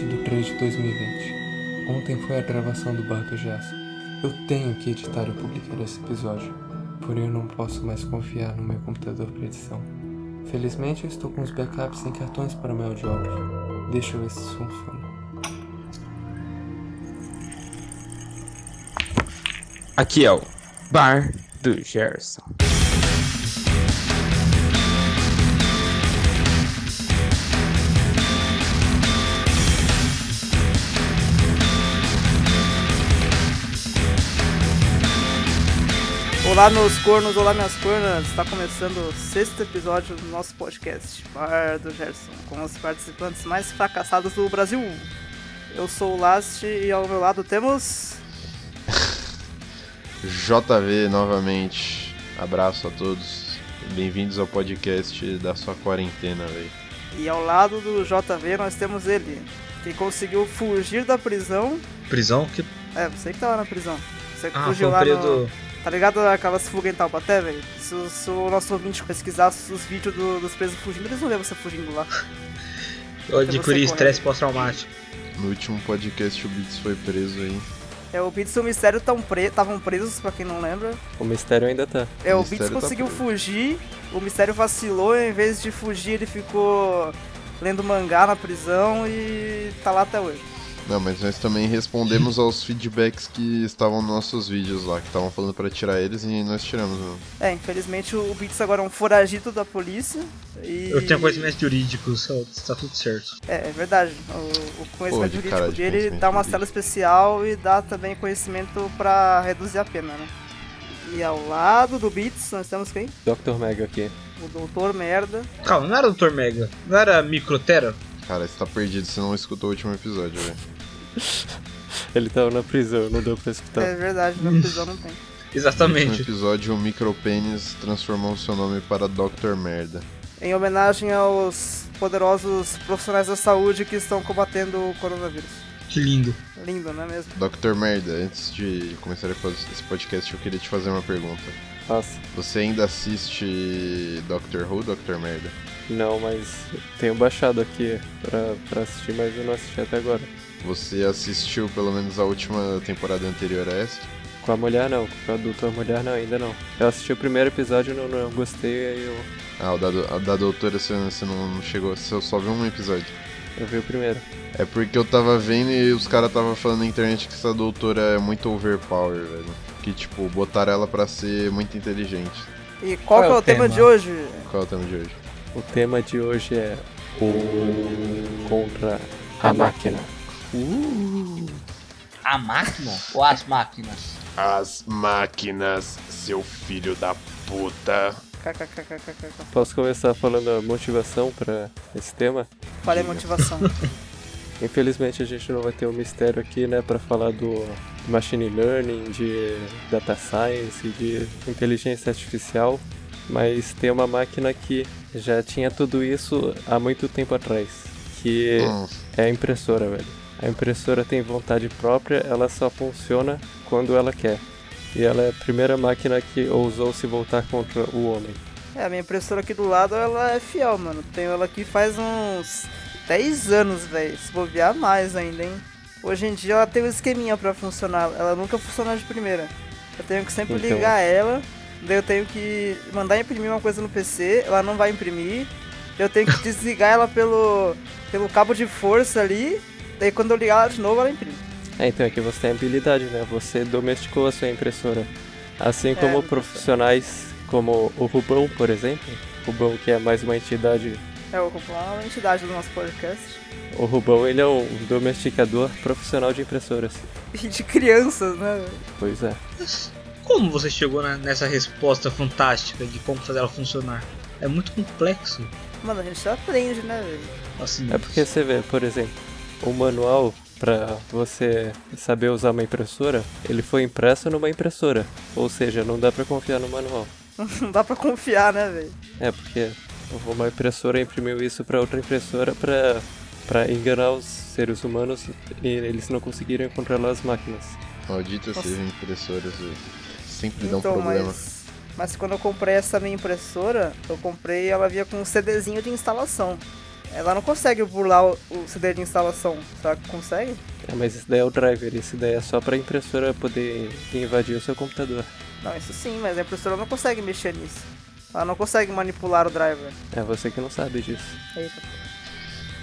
20 de 3 de 2020. Ontem foi a gravação do bar do Gerson. Eu tenho que editar e publicar esse episódio, porém eu não posso mais confiar no meu computador para edição. Felizmente eu estou com os backups em cartões para o meu audiógrafo. Deixa eu ver se funciona. Aqui é o Bar do Gerson. Olá meus cornos, olá minhas cornas, está começando o sexto episódio do nosso podcast, Bar do Gerson, com os participantes mais fracassados do Brasil. Eu sou o Last e ao meu lado temos... JV novamente. Abraço a todos. Bem-vindos ao podcast da sua quarentena, velho. E ao lado do JV nós temos ele, que conseguiu fugir da prisão. Prisão? Que... É, você que tava na prisão. Você que Ah, fugiu foi um lá período. no... Tá ligado aquelas fugas em Taubaté, velho? Se, o- se o nosso ouvinte pesquisar os vídeos do- dos presos fugindo, eles vão ver você fugindo lá. Eu adquiri estresse pós-traumático. No último podcast o Beats foi preso aí. É, o Beats e o Mistério estavam pre... presos, pra quem não lembra. O mistério ainda tá. É, o, O Beats tá conseguiu preso. fugir, o Mistério vacilou, e em vez de fugir ele ficou lendo mangá na prisão e tá lá até hoje. Não, mas nós também respondemos aos feedbacks que estavam nos nossos vídeos lá, que estavam falando pra tirar eles e nós tiramos. Né? É, infelizmente o Beats agora é um foragido da polícia e... Eu tenho conhecimentos jurídicos, só- tá tudo certo. É, é verdade. O, o conhecimento de jurídico cara de dele conhecimento dá uma jurídico. cela especial e dá também conhecimento pra reduzir a pena, né? E ao lado do Beats nós temos quem? Dr. Mega aqui. O Doutor Merda. Calma, não era Dr. Mega, não era Microtera? Cara, você tá perdido, você não escutou o último episódio, velho. Ele tava na prisão, não deu pra escutar. É verdade, na prisão não tem. No Exatamente. episódio, o Micropênis transformou seu nome para Dr. Merda. Em homenagem aos poderosos profissionais da saúde que estão combatendo o coronavírus. Que lindo. Lindo, não é mesmo? Dr. Merda, antes de começar esse podcast, eu queria te fazer uma pergunta. Nossa, Você ainda assiste Doctor Who, Dr. Merda? não, mas tenho baixado aqui pra, pra assistir, mas eu não assisti até agora. Você assistiu pelo menos a última temporada anterior a essa? Com a mulher não, com a doutora mulher não, ainda não. Eu assisti o primeiro episódio, não, não gostei, aí eu, Ah, o da, da doutora você, você não chegou, você só viu um episódio. eu vi o primeiro. É porque eu tava vendo e os caras tava falando na internet que essa doutora é muito overpower, velho. Que tipo, botaram ela pra ser muito inteligente. E qual, Qual que é é o o tema, tema? de hoje? Qual é o tema de hoje? O tema de hoje é o contra a máquina. A máquina ou as máquinas? As máquinas, seu filho da puta. Posso começar falando a motivação pra esse tema? Falei motivação. Infelizmente a gente não vai ter o mistério aqui, né, para falar do machine learning, de data science, de inteligência artificial, mas tem uma máquina que já tinha tudo isso há muito tempo atrás, que Hum, é a impressora, velho. A impressora tem vontade própria, ela só funciona quando ela quer. E ela é a primeira máquina que ousou se voltar contra o homem. É, a minha impressora aqui do lado, ela é fiel, mano. Tenho ela aqui faz uns 10 anos, velho. Se bobear mais ainda, hein? Hoje em dia ela tem um esqueminha pra funcionar. Ela nunca funciona de primeira. Eu tenho que sempre Então. ligar ela. Daí eu tenho que mandar imprimir uma coisa no PC. Ela não vai imprimir. Eu tenho que desligar ela pelo, pelo cabo de força ali. Daí quando eu ligar ela de novo, ela imprime. É, então é que você tem habilidade, né? Você domesticou a sua impressora. Assim como É. profissionais como o Rubão, por exemplo. Rubão que é mais uma entidade. É, eu vou comprar uma entidade do nosso podcast. O Rubão ele é um domesticador profissional de impressoras. E de crianças, né? Pois é. Como você chegou na- nessa resposta fantástica de como fazer ela funcionar? É muito complexo. Mano, a gente aprende, né, velho? Assim, É porque você vê, por exemplo, o manual para você saber usar uma impressora, ele foi impresso numa impressora. Ou seja, não dá pra confiar no manual. Não dá pra confiar, né, velho? É porque uma impressora imprimiu isso para outra impressora para para enganar os seres humanos e eles não conseguirem controlar as máquinas. maldita Nossa. seja impressoras, velho. Sempre dá um Então, problema. mas. Mas quando eu comprei essa minha impressora, eu comprei ela via com um CDzinho de instalação. Ela não consegue burlar o, o CD de instalação. Será que consegue? É, mas isso daí é o driver, isso daí é só pra impressora poder invadir o seu computador. Não, isso sim, mas a impressora não consegue mexer nisso. Ela não consegue manipular o driver. É você que não sabe disso. Eita.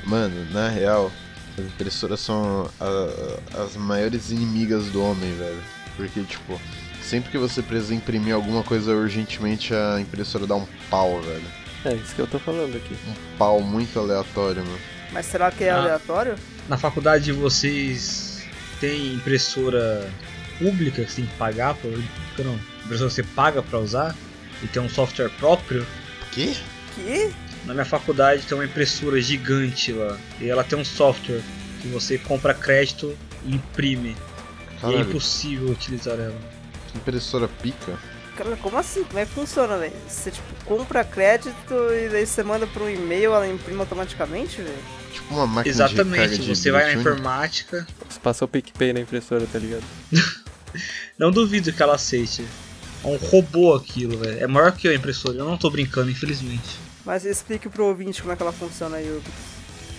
Mano, na real, as impressoras são a- as maiores inimigas do homem, velho. Porque, tipo, sempre que você precisa imprimir alguma coisa urgentemente, a impressora dá um pau, velho. É isso que eu tô falando aqui. Um pau muito aleatório, mano. Mas será que é Ah. aleatório? Na faculdade de vocês tem impressora pública que você tem que pagar pra. Pública não. Impressora que você paga pra usar e tem um software próprio. Quê? Que? Na minha faculdade tem uma impressora gigante lá. E ela tem um software que você compra crédito e imprime. E é Caralho, impossível utilizar ela. que impressora pica? Cara, como assim? Como é que funciona, velho? Você, tipo, compra crédito e daí você manda por um e-mail, ela imprime automaticamente, velho? Tipo uma máquina Exatamente, de você vai na informática. Você passa o PicPay na impressora, tá ligado? Não duvido que ela aceite. É um robô aquilo, velho. É maior que eu a impressora. Eu não tô brincando, infelizmente. Mas explique pro ouvinte como é que ela funciona aí.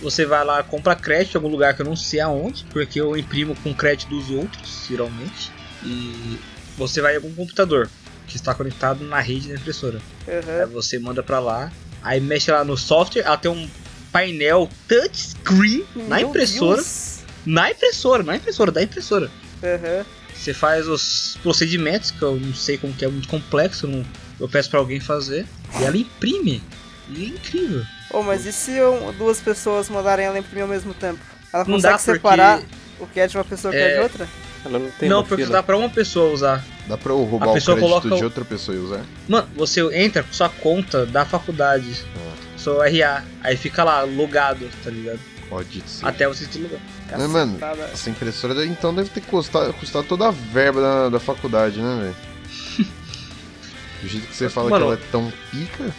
Você vai lá, compra crédito em algum lugar que eu não sei aonde, porque eu imprimo com crédito dos outros, geralmente. E você vai em algum computador que está conectado na rede da impressora. Aí Aham. você manda pra lá, aí mexe lá no software, ela tem um painel touchscreen na impressora. Deus. Na impressora, na impressora, da impressora. Aham. Você faz os procedimentos, que eu não sei como que é muito complexo, eu, não- eu peço pra alguém fazer, e ela imprime. E é incrível. Oh, mas e se um- duas pessoas mandarem ela imprimir ao mesmo tempo? Ela Não consegue dá porque. separar o que é de uma pessoa e o que é de É. outra? Ela não tem não, uma porque fila. dá pra uma pessoa usar. Dá pra eu roubar A o pessoa crédito coloca de o- outra pessoa e usar? Mano, você entra com sua conta da faculdade, Ah. seu RA, aí fica lá logado, tá ligado? Pode ser. Até você se logar. Mas, mano, Cacetada. essa impressora então deve ter custado, custado toda a verba da, da faculdade, né, velho? Do jeito que você fala Mano. que ela é tão pica,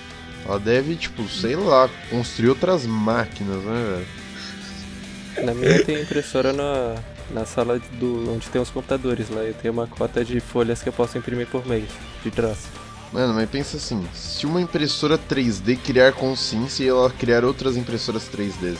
ela deve, tipo, sei lá, construir outras máquinas, né, velho? Na minha tem impressora na, na sala do, onde tem os computadores lá. Eu tenho uma cota de folhas que eu posso imprimir por mês, de traço. Mano, mas pensa assim, se uma impressora 3D criar consciência e ela criar outras impressoras 3D, né?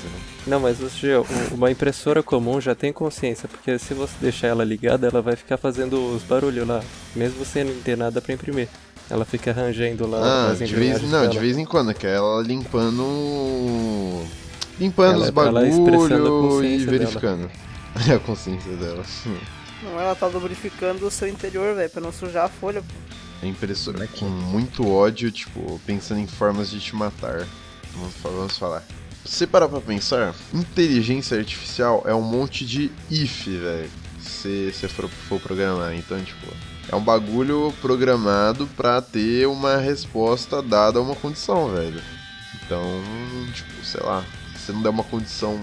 Não, mas você, o- uma impressora comum já tem consciência, porque se você deixar ela ligada, ela vai ficar fazendo os barulhos lá, mesmo sem ter nada pra imprimir. Ela fica rangendo lá Ah, de vez, não, dela. de vez em quando, que é ela limpando. Limpando Ela- os ela expressando a bagulho e consciência dela. A consciência dela. Não, ela tá lubrificando o seu interior, velho, pra não sujar a folha. A impressora Moleque. com muito ódio, tipo, pensando em formas de te matar. Vamos, vamos falar. Se você parar pra pensar, inteligência artificial é um monte de if, velho. Se você for, for programar. Então, tipo, é um bagulho programado pra ter uma resposta dada a uma condição, velho. Então, tipo, sei lá, se você não der uma condição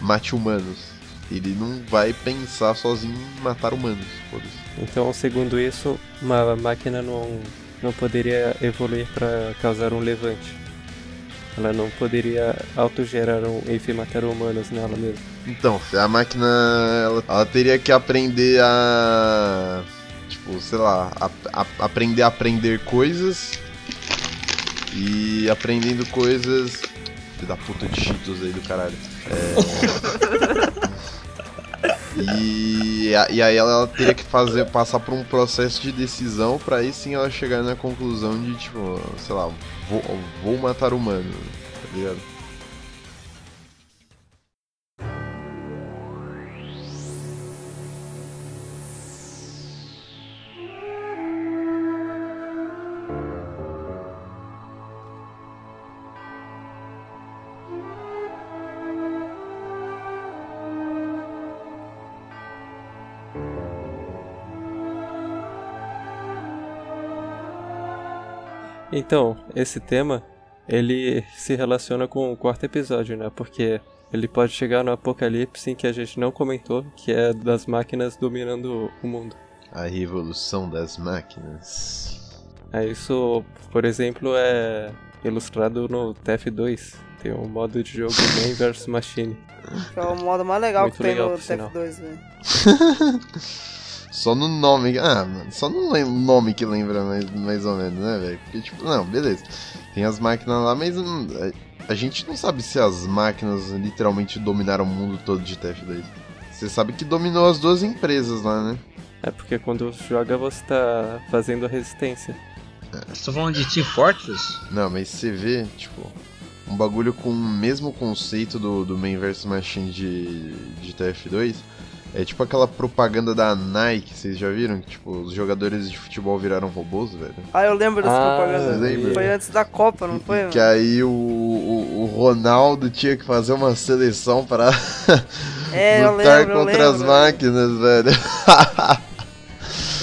mate humanos, ele não vai pensar sozinho em matar humanos. Foda-se. Então, segundo isso, uma máquina não, não poderia evoluir para causar um levante. Ela não poderia autogerar um if e matar humanos nela mesma. Então, a máquina ela, ela teria que aprender a. Tipo, sei lá, a- a- aprender a aprender coisas. E aprendendo coisas. Filho da puta de Cheetos aí do caralho. É. e, e aí ela, teria que fazer, passar por um processo de decisão pra aí sim ela chegar na conclusão de, tipo, sei lá, vou, vou matar humano, tá ligado? Então, esse tema, ele se relaciona com o quarto episódio, né? Porque ele pode chegar no apocalipse em que a gente não comentou, que é das máquinas dominando o mundo. A revolução das máquinas. Aí isso, por exemplo, é ilustrado no TF2. Tem um modo de jogo Man vs Machine. Que é o modo mais legal Muito que tem legal, no por sinal. TF2, velho. Só no nome. Ah, mano, só no nome que lembra mais, mais ou menos, né, velho? Porque, tipo, não, beleza. Tem as máquinas lá, mas hum, é, a gente não sabe se as máquinas literalmente dominaram o mundo todo de TF2. Você sabe que dominou as duas empresas lá, né? É porque quando joga você tá fazendo resistência. Você tá falando de Team Fortress? Não, mas você vê, tipo, um bagulho com o mesmo conceito do, do Main vs Machine de, de TF2. É tipo aquela propaganda da Nike, vocês já viram? Que, tipo, os jogadores de futebol viraram robôs, velho. Ah, eu lembro dessa Ah, propaganda. lembra? Foi antes da Copa, não foi? Que mano? aí o, o, o Ronaldo tinha que fazer uma seleção para É, eu lutar lembro, eu contra as lembro. máquinas, velho.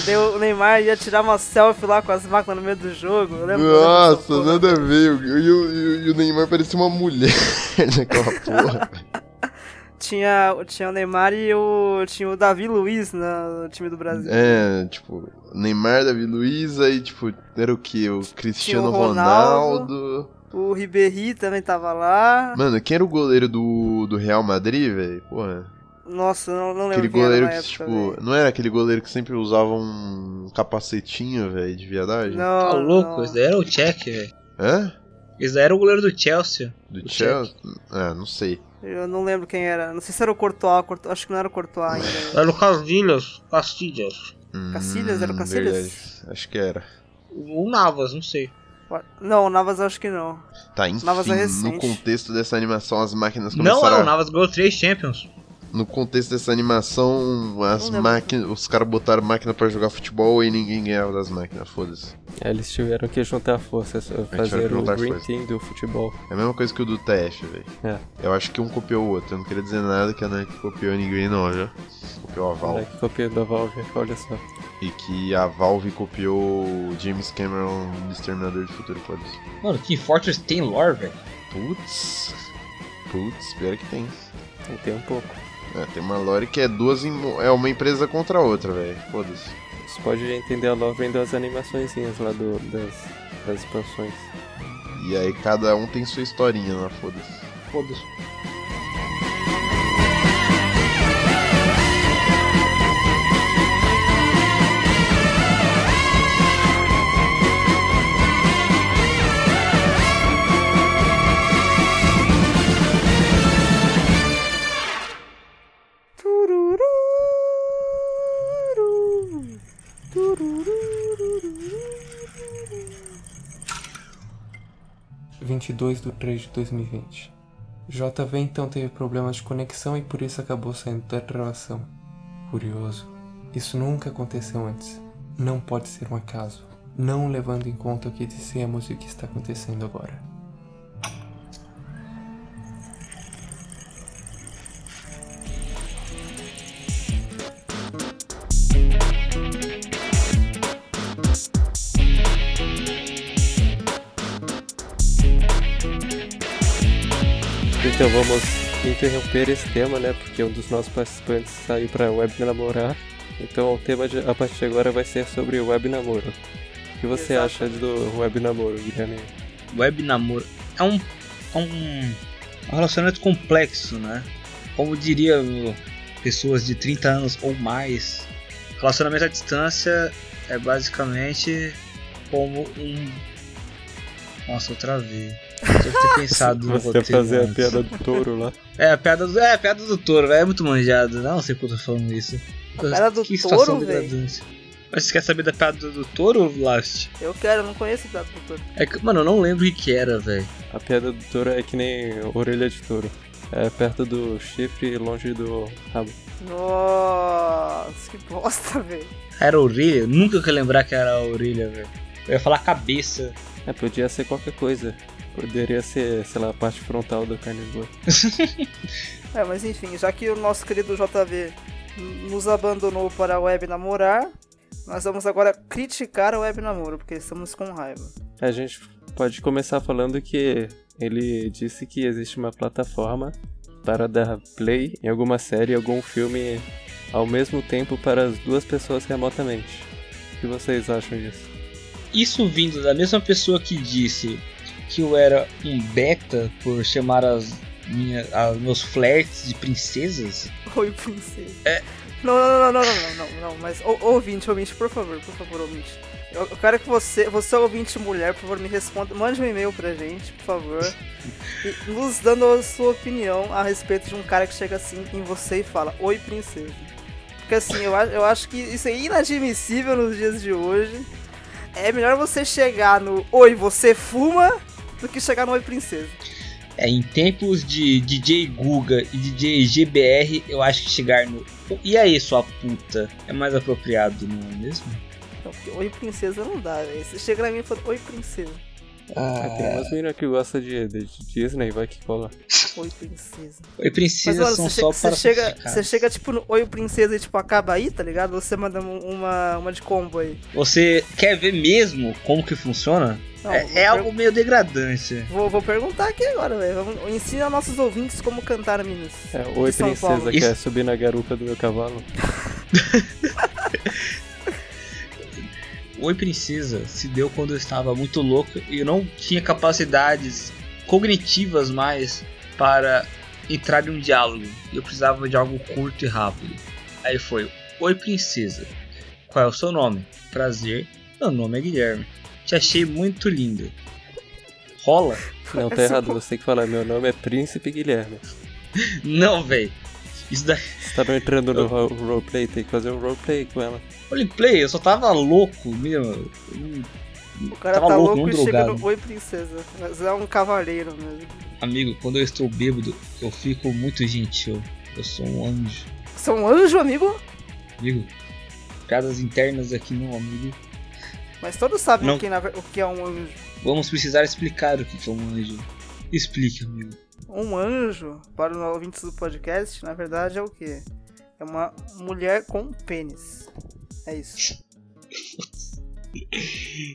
Daí o Neymar ia tirar uma selfie lá com as máquinas no meio do jogo. Eu lembro, eu lembro Nossa, dessa porra. nada a ver. O- e o Neymar parecia uma mulher naquela porra. Tinha, tinha o Neymar e o, tinha o Davi Luiz no time do Brasil. É, tipo, Neymar, Davi Luiz, aí, tipo, era o que? O Cristiano Tinha o Ronaldo. Ronaldo. O Ribéry também tava lá. Mano, quem era o goleiro do, do Real Madrid, velho? Porra. Nossa, não, não lembro Aquele goleiro que, época, tipo, velho. não era aquele goleiro que sempre usava um capacetinho, velho, de viadagem? Não, Tá louco? não. Esse daí era o Check, velho. Hã? Esse daí era o goleiro do Chelsea. Do Chelsea? Ah, não sei. Eu não lembro quem era. Não sei se era o Courtois. Courtois- acho que não era o Courtois ainda. Era o Casillas. Castilhas. Cacilhas? Era o Cacilhas? Hum, verdade. Acho que era. O Navas, não sei. Não, o Navas acho que não. Tá, enfim, Navas é no contexto dessa animação, as máquinas Não, começaram é, o a... Navas ganhou três Champions. No contexto dessa animação, as máquinas, os caras botaram máquina pra jogar futebol e ninguém ganhava das máquinas, foda-se. É, Eles tiveram que juntar forças, fazer tiveram que o Green. Team do futebol. É a mesma coisa que o do TF, velho. É. Eu acho que um copiou o outro, eu não queria dizer nada que a Nike copiou ninguém não, já. Copiou a Valve. Né, que copia da Valve, olha só. E que a Valve copiou o James Cameron do Exterminador de Futuro, foda-se. Mano, Team Fortress tem lore, velho. Putz. Putz, pior que. Tem, tem um pouco. É, tem uma lore que é duas imo- é uma empresa contra a outra, velho. Foda-se. Você pode entender a lore vendo as animaçõezinhas lá do, das, das expansões. E aí cada um tem sua historinha lá, foda-se. Foda-se. 22 de 3 de 2020. JV então teve problemas de conexão e por isso acabou saindo da gravação. Curioso. Isso nunca aconteceu antes. Não pode ser um acaso. Não levando em conta o que dissemos e o que está acontecendo agora. Vamos interromper esse tema, né? Porque um dos nossos participantes saiu para web namorar. Então o tema de, a partir de agora vai ser sobre web namoro. O que você Exato. acha do web namoro, Guilherme? Web namoro. É um, é um, relacionamento complexo, né? Como diria pessoas de 30 anos ou mais, relacionamento à distância é basicamente como um. Nossa, eu ter pensado no Você fazer a piada do touro lá. É, a piada do, é, a piada do touro, velho. É muito manjado. Não sei porque eu tô falando isso. A piada do que situação touro, velho? Mas você quer saber da piada do, do touro, Last? Eu quero, eu não conheço o piada do touro. É que, mano, eu não lembro o que, era, velho. A piada do touro é que nem orelha de touro. É perto do chifre e longe do rabo. Nossa, que bosta, velho. Era a orelha? Eu nunca que lembrar que era a orelha, velho. Eu ia falar cabeça. É, podia ser qualquer coisa. Poderia ser, sei lá, a parte frontal do carnívoro. É, mas enfim, já que o nosso querido JV nos abandonou para a web namorar, nós vamos agora criticar a web namoro, porque estamos com raiva. A gente pode começar falando que ele disse que existe uma plataforma para dar play em alguma série, algum filme ao mesmo tempo para as duas pessoas remotamente. O que vocês acham disso? Isso vindo da mesma pessoa que disse que eu era um beta por chamar as minhas, as meus flertes de princesas. Oi, princesa. Não, não, não, não, não, não, não, mas ô, ouvinte, ouvinte, por favor, por favor, ouvinte. Eu, eu quero que você, você ouvinte mulher, por favor, me responda, mande um e-mail pra gente, por favor. e nos dando a sua opinião a respeito de um cara que chega assim em você e fala, oi princesa. Porque assim, eu, eu acho que isso é inadmissível nos dias de hoje. É melhor você chegar no Oi, você fuma do que chegar no Oi Princesa. É, em tempos de DJ Guga e DJ GBR, eu acho que chegar no E aí, sua puta? É mais apropriado, não é mesmo? Não, porque Oi Princesa não dá, velho. Você chega na mim e fala Oi Princesa. Ah, tem umas meninas que gostam de, de, de Disney, vai que cola. Oi Princesa. Oi Princesa Mas, são você só chega, para você chega, você chega tipo no Oi Princesa e tipo acaba aí, tá ligado? Você manda uma, uma de combo aí. Você quer ver mesmo como que funciona? Não, é é algo meio degradante. Vou, vou perguntar aqui agora, velho. Vamos- Ensina nossos ouvintes como cantar Minas. É, oi princesa, Paulo. quer Isso- subir na garupa do meu cavalo? Oi Princesa se deu quando eu estava muito louco e eu não tinha capacidades cognitivas mais para entrar em um diálogo. Eu precisava de algo curto e rápido. Aí foi: Oi Princesa, qual é o seu nome? Prazer, meu nome é Guilherme. Te achei muito linda. Rola? Não, tá errado, você tem que falar, meu nome é Príncipe Guilherme. Não, véi. Isso daí. Você tá não entrando no ro- roleplay, tem que fazer um roleplay com ela. Roleplay, eu só tava louco mesmo. Eu não- O cara Tava tá louco, louco, e chega drogado. no Oi Princesa. Mas é um cavaleiro mesmo. Amigo, quando eu estou bêbado, eu fico muito gentil. Eu sou um anjo. Você é um anjo, amigo? Amigo, piadas internas aqui não, amigo. Mas todos sabem Não. o que, na ver- o que é um anjo. Vamos precisar explicar o que é um anjo. Explique, amigo. Um anjo, para os ouvintes do podcast, na verdade é o quê? É uma mulher com pênis. É isso.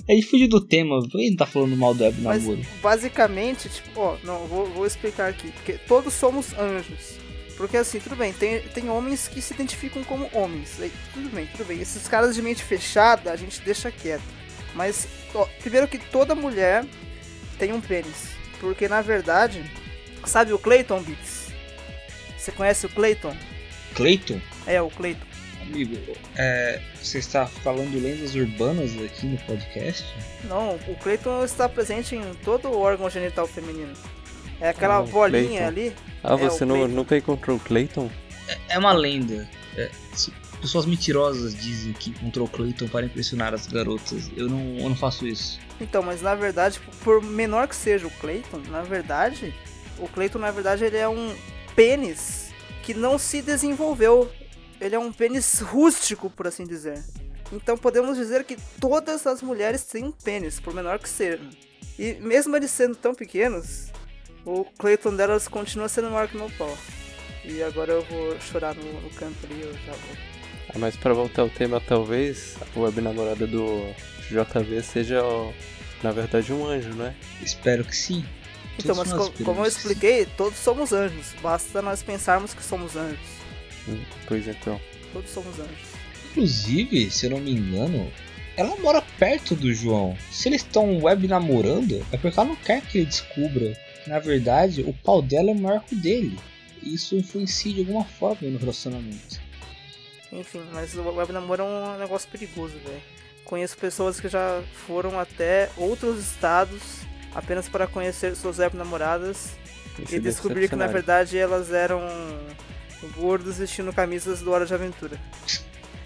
Gente fugiu do tema, ele tá falando mal do web namoro. basicamente, tipo, ó, não, vou, vou explicar aqui. Porque todos somos anjos. Porque assim, tudo bem, tem, tem homens que se identificam como homens. Aí, tudo bem, tudo bem. Esses caras de mente fechada a gente deixa quieto. Mas, ó, primeiro que toda mulher tem um pênis. Porque na verdade, sabe o Clayton Beats? Você conhece o Clayton? Clayton? É, o Clayton. Amigo, é, você está falando de lendas urbanas aqui no podcast? Não, o Clayton está presente em todo o órgão genital feminino. É aquela Ah, o bolinha Clayton. ali. Ah, É, você não, nunca encontrou o Clayton? É uma lenda. É, pessoas mentirosas dizem que encontrou Clayton para impressionar as garotas. Eu não, eu não faço isso. Então, mas na verdade, por menor que seja o Clayton, na verdade, o Clayton na verdade ele é um pênis que não se desenvolveu. Ele é um pênis rústico, por assim dizer. Então podemos dizer que todas as mulheres têm um pênis, por menor que seja. E mesmo eles sendo tão pequenos, o Clayton delas continua sendo maior que meu pau. E agora eu vou chorar no, no canto ali, eu já vou. Ah, mas pra voltar ao tema, talvez a web namorada do JV seja, na verdade, um anjo, né? Espero que sim. Então, Todos mas co- como eu expliquei, todos somos anjos. Basta nós pensarmos que somos anjos. Hum, Pois então. Todos somos anjos. Inclusive, se eu não me engano, ela mora perto do João. Se eles estão web namorando, é porque ela não quer que ele descubra que, na verdade, o pau dela é maior que o dele. E Isso influencia de alguma forma no relacionamento. Enfim, mas o web namoro é um negócio perigoso, velho. Conheço pessoas que já foram até outros estados apenas para conhecer suas web namoradas Esse e descobrir que na verdade elas eram gordos vestindo camisas do Hora de Aventura.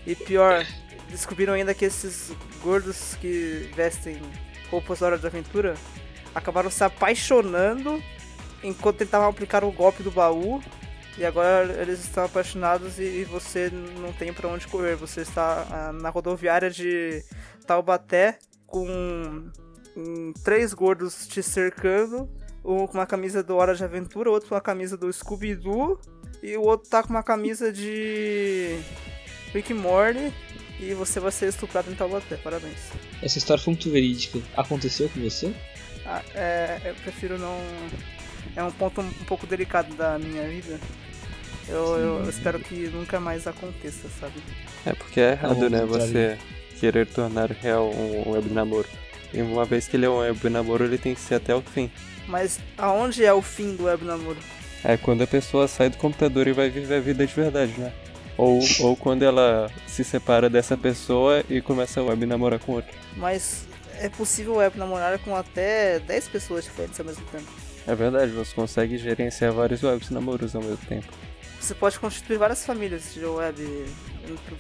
E pior, descobriram ainda que esses gordos que vestem roupas do Hora de Aventura acabaram se apaixonando enquanto tentavam aplicar o golpe do baú. E agora eles estão apaixonados e, e você não tem pra onde correr. Você está ah, na rodoviária de Taubaté com hum, três gordos te cercando. Um com uma camisa do Hora de Aventura, outro com uma camisa do Scooby-Doo. E o outro tá com uma camisa de Rick Morty. E você vai ser estuprado em Taubaté. Parabéns. Essa história foi muito verídica. Aconteceu com você? Ah, é, eu prefiro não. É um ponto um pouco delicado da minha vida. Eu, eu espero que nunca mais aconteça, sabe? É porque é errado, Não, né? Você querer tornar real um web namoro. E uma vez que ele é um web namoro, ele tem que ser até o fim. Mas aonde é o fim do web namoro? É quando a pessoa sai do computador e vai viver a vida de verdade, né? Ou, ou quando ela se separa dessa pessoa e começa a web namorar com outra. Mas é possível web namorar com até 10 pessoas diferentes ao mesmo tempo. É verdade, você consegue gerenciar vários webs namoros ao mesmo tempo. Você pode constituir várias famílias de web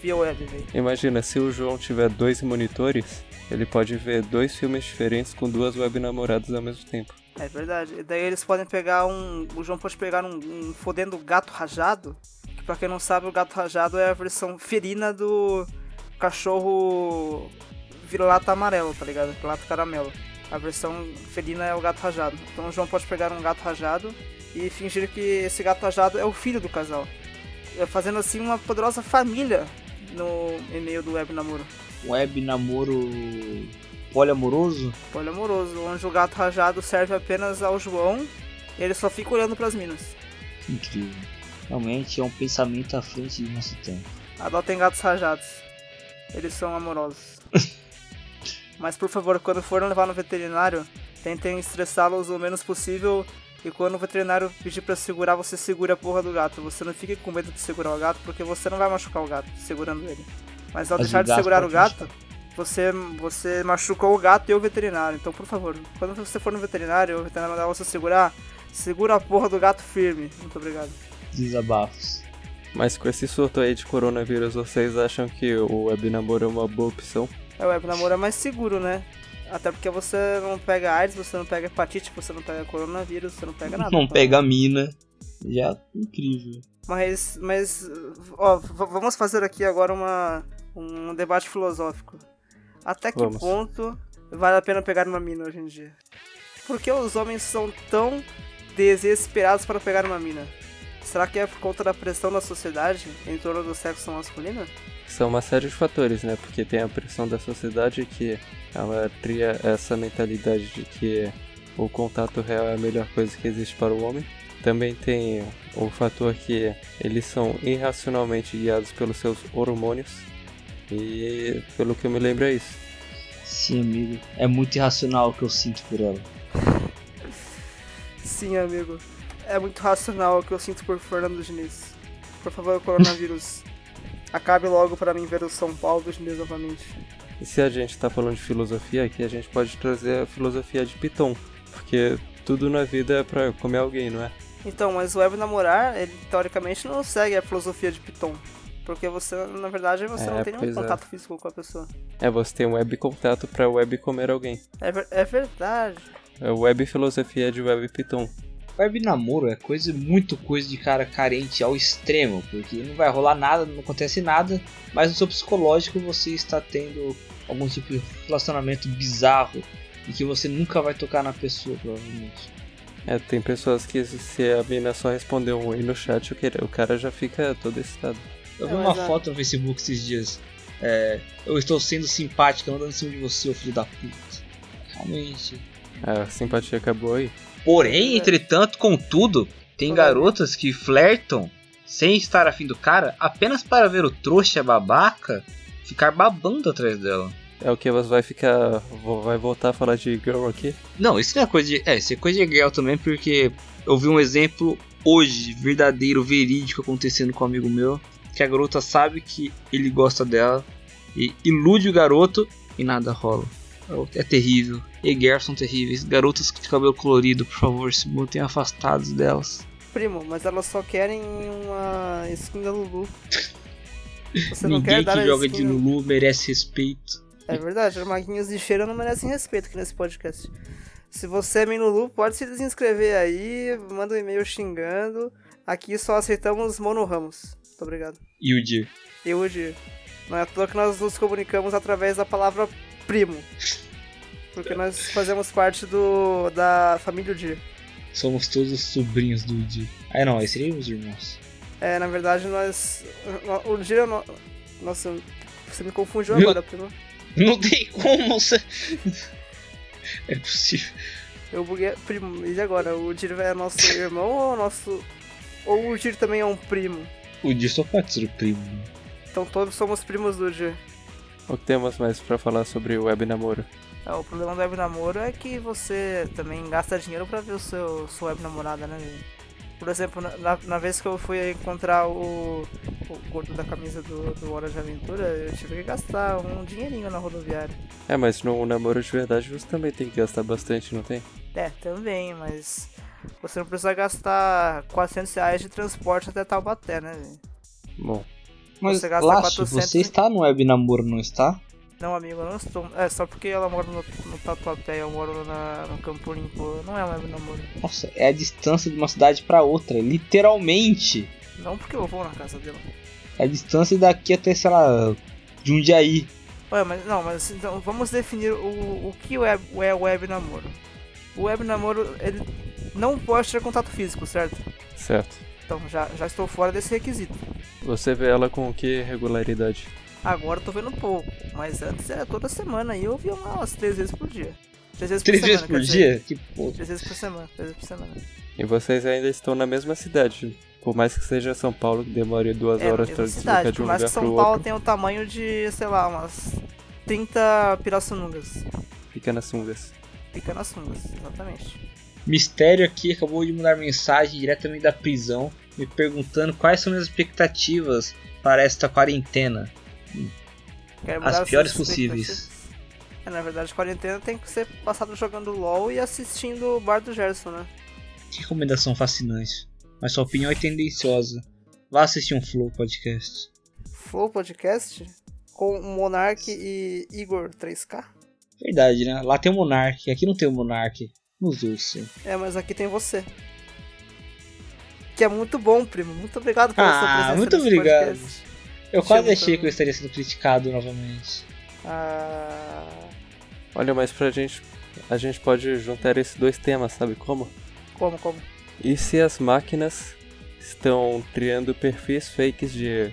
via web, velho. Imagina, se o João tiver dois monitores, ele pode ver dois filmes diferentes com duas web namoradas ao mesmo tempo. É verdade. E daí eles podem pegar um. O João pode pegar um, um fodendo gato rajado. Que pra quem não sabe, o gato rajado é a versão ferina do cachorro vira-lata amarelo, tá ligado? Vira-lata caramelo. A versão felina é o gato rajado. Então o João pode pegar um gato rajado e fingir que esse gato rajado é o filho do casal. Fazendo assim uma poderosa família no e-mail do web namoro. Web namoro poliamoroso? Poliamoroso, onde o gato rajado serve apenas ao João e ele só fica olhando para as minas. Incrível. Realmente é um pensamento à frente do nosso tempo. Adotem gatos rajados. Eles são amorosos. Mas por favor, quando forem levar no veterinário, tentem estressá-los o menos possível. E quando o veterinário pedir para segurar, você segura a porra do gato. Você não fique com medo de segurar o gato, porque você não vai machucar o gato segurando ele. Mas ao Mas deixar de segurar o gato, você, você machucou o gato e o veterinário. Então, por favor, quando você for no veterinário, o veterinário mandar você segurar, segura a porra do gato firme. Muito obrigado. Desabafos. Mas com esse surto aí de coronavírus, vocês acham que o webnamoro é uma boa opção? É, o webnamoro é mais seguro, né? Até porque você não pega AIDS, você não pega hepatite, você não pega coronavírus, você não pega nada. Não pega mina. Já incrível. Mas, mas, ó, vamos fazer aqui agora uma, um debate filosófico. Até que vamos. ponto vale a pena pegar uma mina hoje em dia? Por que os homens são tão desesperados para pegar uma mina? Será que é por conta da pressão da sociedade em torno do sexo masculino? São uma série de fatores, né? Porque tem a pressão da sociedade que ela cria essa mentalidade de que o contato real é a melhor coisa que existe para o homem. Também tem o fator que eles são irracionalmente guiados pelos seus hormônios. E pelo que eu me lembro é isso. Sim, amigo. É muito irracional o que eu sinto por ela. Sim, amigo. É muito racional o que eu sinto por Fernando Diniz. Por favor, coronavírus. Acabe logo para mim ver o São Paulo dos novamente. E se a gente tá falando de filosofia aqui, a gente pode trazer a filosofia de Piton. Porque tudo na vida é pra comer alguém, não é? Então, mas o web namorar, ele teoricamente não segue a filosofia de Piton. Porque você, na verdade, você é, não tem nenhum é. contato é. físico com a pessoa. É, você tem um web contato pra web comer alguém. É, é verdade. É web filosofia de web Python. Web namoro é coisa muito coisa de cara carente ao extremo, porque não vai rolar nada, não acontece nada, mas no seu psicológico você está tendo algum tipo de relacionamento bizarro e que você nunca vai tocar na pessoa, provavelmente. É, tem pessoas que se a mina só responder um oi no chat, o cara já fica todo excitado. Eu vi uma foto no Facebook esses dias. É, eu estou sendo simpática, andando em cima de você, ô filho da puta. Realmente. A simpatia acabou aí. Porém, entretanto, contudo, tem garotas que flertam sem estar afim do cara apenas para ver o trouxa babaca ficar babando atrás dela. É o que você vai ficar. Vai voltar a falar de girl aqui? Não, isso não é coisa de. É, isso é coisa de girl também, porque eu vi um exemplo hoje, verdadeiro, verídico, acontecendo com um amigo meu. Que a garota sabe que ele gosta dela e ilude o garoto e nada rola. É terrível. E girls são terríveis. Garotas de cabelo colorido, por favor, se mantenham afastados delas. Primo, mas elas só querem uma skin da Lulu. Você não Ninguém quer dar que joga de Lulu merece respeito. É verdade, os maguinhos de cheiro não merecem respeito aqui nesse podcast. Se você é Lulu, pode se desinscrever aí, manda um e-mail xingando. Aqui só aceitamos Mono Ramos. Muito obrigado. E o Dir. E o Dir. Não é à toa que nós nos comunicamos através da palavra primo. Porque nós fazemos parte do da família Dir. Somos todos sobrinhos do Dir. Ah, não, esses seriam os irmãos. É, na verdade, nós. O Dir é no... Nossa, você me confundiu agora, primo. Não tem como você. é possível. Eu buguei. Primo, e agora? O Dir é nosso irmão ou nosso. Ou o Dir também é um primo? O Dir só pode ser o primo. Então todos somos primos do Dir. O que temos mais para falar sobre o web namoro? É, o problema do web namoro é que você também gasta dinheiro para ver o seu sua web namorada, né? Por exemplo, na, na, vez que eu fui encontrar o, o gordo da camisa do, do Hora de Aventura, eu tive que gastar um dinheirinho na rodoviária. É, mas no namoro de verdade você também tem que gastar bastante, não tem? É, também, mas você não precisa gastar 400 reais de transporte até Taubaté, né? Bom, Mas, Você gasta Lácio, 400 você está no web namoro, não está? Não, amigo, eu não estou. É, só porque ela mora no, no Tatuapé, eu moro na, no Campo Limpo. Não é um web namoro. Nossa, é a distância de uma cidade pra outra, literalmente. Não porque eu vou na casa dela. É a distância daqui até, sei lá, de um dia aí. Ué, mas não, mas então vamos definir o, o que é, é web namoro. O web namoro, ele não pode ter contato físico, certo? certo. Então já, já estou fora desse requisito. Você vê ela com que regularidade? Agora eu tô vendo pouco, mas antes era toda semana e eu via umas três vezes por dia. Três vezes Três por vezes semana, por dia? Que porra. Três vezes por semana, três vezes por semana. E vocês ainda estão na mesma cidade. Por mais que seja São Paulo, que demore duas É, horas pra cidade, deslocar de por um mais lugar que São pro Paulo outro. tenha o tamanho de, sei lá, umas 30 pirassunungas. Fica nas sungas. Fica nas sungas, exatamente. Mistério aqui acabou de mandar mensagem diretamente da prisão, me perguntando quais são as expectativas para esta quarentena. As piores possíveis. É, na verdade, quarentena tem que ser passado jogando LOL e assistindo o Bar do Gerson, né? Que recomendação fascinante. Mas sua opinião é tendenciosa. Vá assistir um Flow Podcast. Flow Podcast com Monark e Igor 3K. Verdade, né? Lá tem o Monark, aqui não tem o Monark. Nos ouça. É, mas aqui tem você. Que é muito bom, primo. Muito obrigado pela sua Ah, presença muito obrigado. podcast. Eu Te quase achei que eu estaria sendo criticado novamente. Ah, Olha, mas pra gente. A gente pode juntar esses dois temas, sabe como? como, como? E se as máquinas estão criando perfis fakes de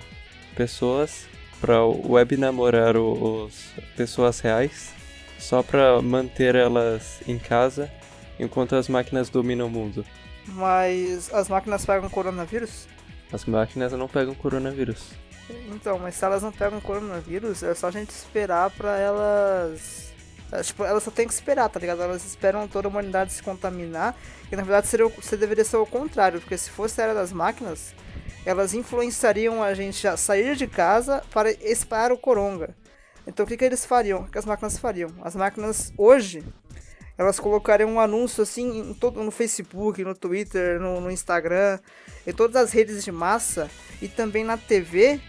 pessoas para web namorar os pessoas reais só para manter elas em casa enquanto as máquinas dominam o mundo? Mas as máquinas pegam coronavírus? As máquinas não pegam coronavírus. Então, mas se elas não pegam coronavírus, é só a gente esperar pra elas. é, Tipo, elas só tem que esperar, tá ligado? Elas esperam toda a humanidade se contaminar. E na verdade seria, o- se deveria ser o contrário, porque se fosse a era das máquinas, elas influenciariam a gente a sair de casa para espalhar o coronga. Então o que, que eles fariam? O que as máquinas fariam? As máquinas hoje elas colocariam um anúncio assim em todo, no Facebook, no Twitter, no, no Instagram, em todas as redes de massa e também na TV,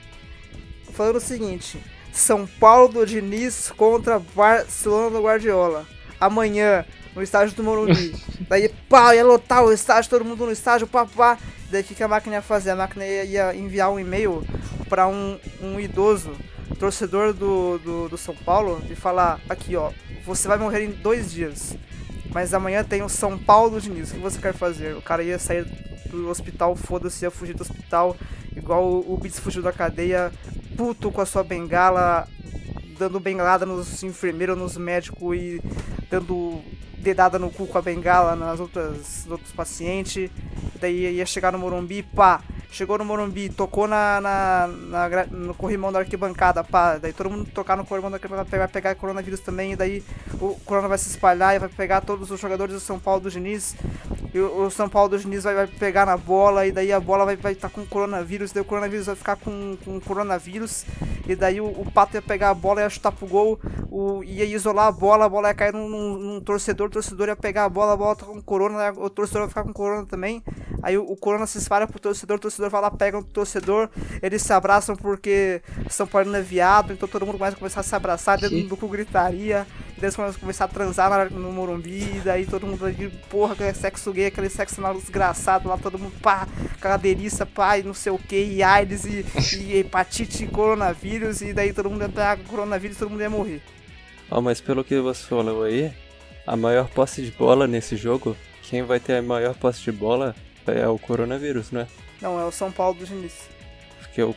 falando o seguinte: São Paulo do Diniz contra Barcelona do Guardiola. Amanhã, no estádio do Morumbi. Daí, pá, ia lotar o estádio, todo mundo no estádio, pá, pá. Daí o que, que a máquina ia fazer? A máquina ia, ia enviar um e-mail para um, um idoso, torcedor do, do, do São Paulo, e falar: aqui, ó, você vai morrer em dois dias. Mas amanhã tem o São Paulo Diniz. O que você quer fazer? O cara ia sair do hospital, foda-se, ia fugir do hospital, igual o, Beats fugiu da cadeia, puto com a sua bengala, dando bengalada nos enfermeiros, nos médicos e dando dedada no cu com a bengala nas outras nos outros pacientes. Daí ia chegar no Morumbi, pá. Chegou no Morumbi, tocou na, na, na no corrimão da arquibancada, pá. Daí todo mundo tocar no corrimão da arquibancada vai pegar coronavírus também. E daí o corona vai se espalhar e vai pegar todos os jogadores do São Paulo do Diniz. E o, o São Paulo do Diniz vai, vai pegar na bola. E daí a bola vai estar vai tá com coronavírus. Daí o coronavírus vai ficar com, com coronavírus. E daí o, o Pato ia pegar a bola ia chutar pro gol. O, ia isolar a bola, a bola ia cair num- num torcedor. O torcedor ia pegar a bola, a bola tá com corona. O torcedor vai ficar com corona também. Aí o, o corona se espalha pro torcedor. O torcedor vai lá, pega o torcedor. Eles se abraçam porque São Paulo é viado. Então todo mundo começa a começar a se abraçar. Dentro do cu gritaria. E daí eles começam a começar a transar na- no Morumbi. E daí todo mundo vai vir, porra, que é sexo gay, aquele sexo anal desgraçado lá. Todo mundo, pá, cadeiriça, pá, e não sei o que. E AIDS e, e hepatite, e coronavírus. E daí todo mundo ia pegar coronavírus e todo mundo ia morrer. Ó, mas pelo que você falou aí, a maior posse de bola nesse jogo, quem vai ter a maior posse de bola é o coronavírus, né? Não, é o São Paulo do Diniz. Porque o.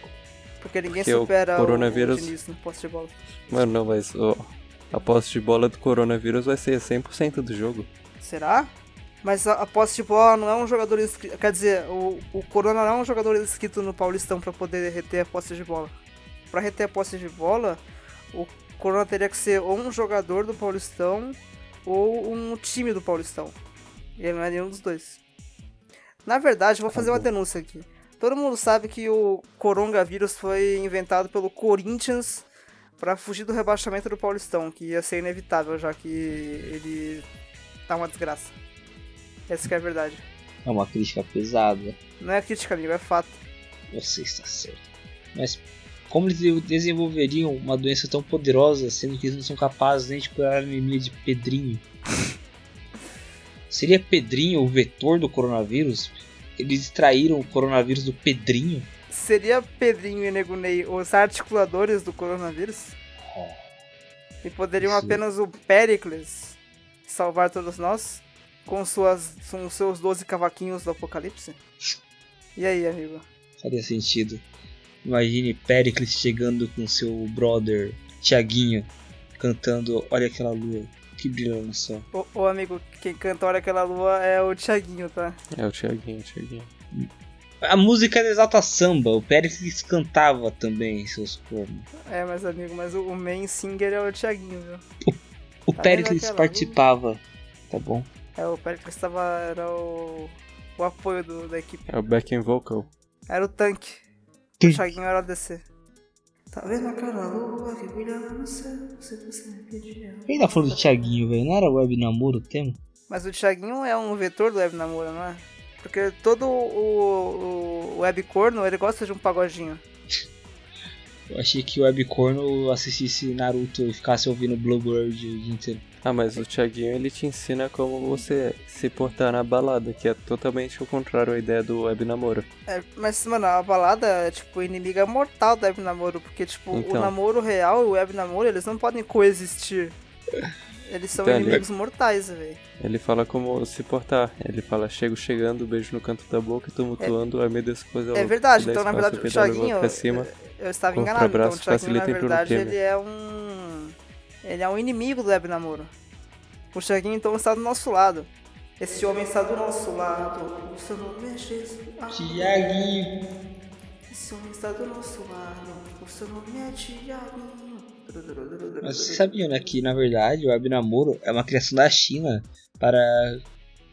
Porque ninguém Porque supera o, coronavírus- o Diniz no posse de bola. Mano, não, mas o- a posse de bola do coronavírus vai ser 100% do jogo. Será? Mas a, a posse de bola não é um jogador inscrito. Quer dizer, o, o Corona não é um jogador inscrito no Paulistão pra poder reter a posse de bola. Pra reter a posse de bola, o Corona teria que ser ou um jogador do Paulistão ou um time do Paulistão. E ele não é nenhum dos dois. Na verdade, vou fazer uma denúncia aqui. Todo mundo sabe que o coronavírus foi inventado pelo Corinthians para fugir do rebaixamento do Paulistão, que ia ser inevitável, já que ele tá uma desgraça. Essa que é a verdade. É uma crítica pesada. Não é crítica, amigo, é fato. Você está certo. Mas como eles desenvolveriam uma doença tão poderosa, sendo que eles não são capazes nem de curar a anemia de Pedrinho? Seria Pedrinho o vetor do coronavírus? Eles extraíram o coronavírus do Pedrinho? Seria Pedrinho e Negunei os articuladores do coronavírus? E poderiam Isso. apenas o Pericles salvar todos nós? Com, suas, com seus 12 cavaquinhos do apocalipse? E aí, amigo? Faria sentido. Imagine Pericles chegando com seu brother Tiaguinho cantando Olha aquela lua que brilha no céu. Ô, ô, amigo, quem canta Olha Aquela Lua é o Thiaguinho, tá? É o Thiaguinho, o Thiaguinho. A música era exata samba, o Pericles cantava também seus cornos. É, mas amigo, mas o, o main singer é o Thiaguinho, viu? O Tá Pericles participava, tá bom? É, o Pericles tava, era o, o apoio do- da equipe. É o backing vocal. Era o tanque. O Tanque. Thiaguinho era o DC. Tá vendo aquela lua que brilha no céu? Se você me pedir. Quem tá falando do Tiaguinho, velho? Não era web namoro o tema? Mas o Thiaguinho é um vetor do web namoro, não é? Porque todo o, o web corno, ele gosta de um pagodinho. Eu achei que o webcorno assistisse Naruto e ficasse ouvindo Bluebird o dia inteiro. Ah, mas o Thiaguinho ele te ensina como você se portar na balada, que é totalmente o contrário à ideia do web namoro. É, mas, mano, a balada é, tipo, inimiga mortal do web namoro. Porque, tipo, o Então. namoro real e o web namoro, eles não podem coexistir. Eles são Então, ele- inimigos mortais, velho. Ele fala como se portar. Ele fala, chego chegando, beijo no canto da boca, tumultuando, ai meu Deus, coisa É verdade, então na verdade o Thiaguinho. cima. Eu estava enganado, abraço, então o Thiaguinho na verdade ele é um. Ele é um inimigo do web namoro. O Thiaguinho então está do nosso lado. Esse homem está do nosso lado. O seu nome é Jesus. Ah, Tiaguinho! Esse homem está do nosso lado. O seu nome é Thiaguinho. Mas vocês sabiam, né, que na verdade o web namoro é uma criação da China para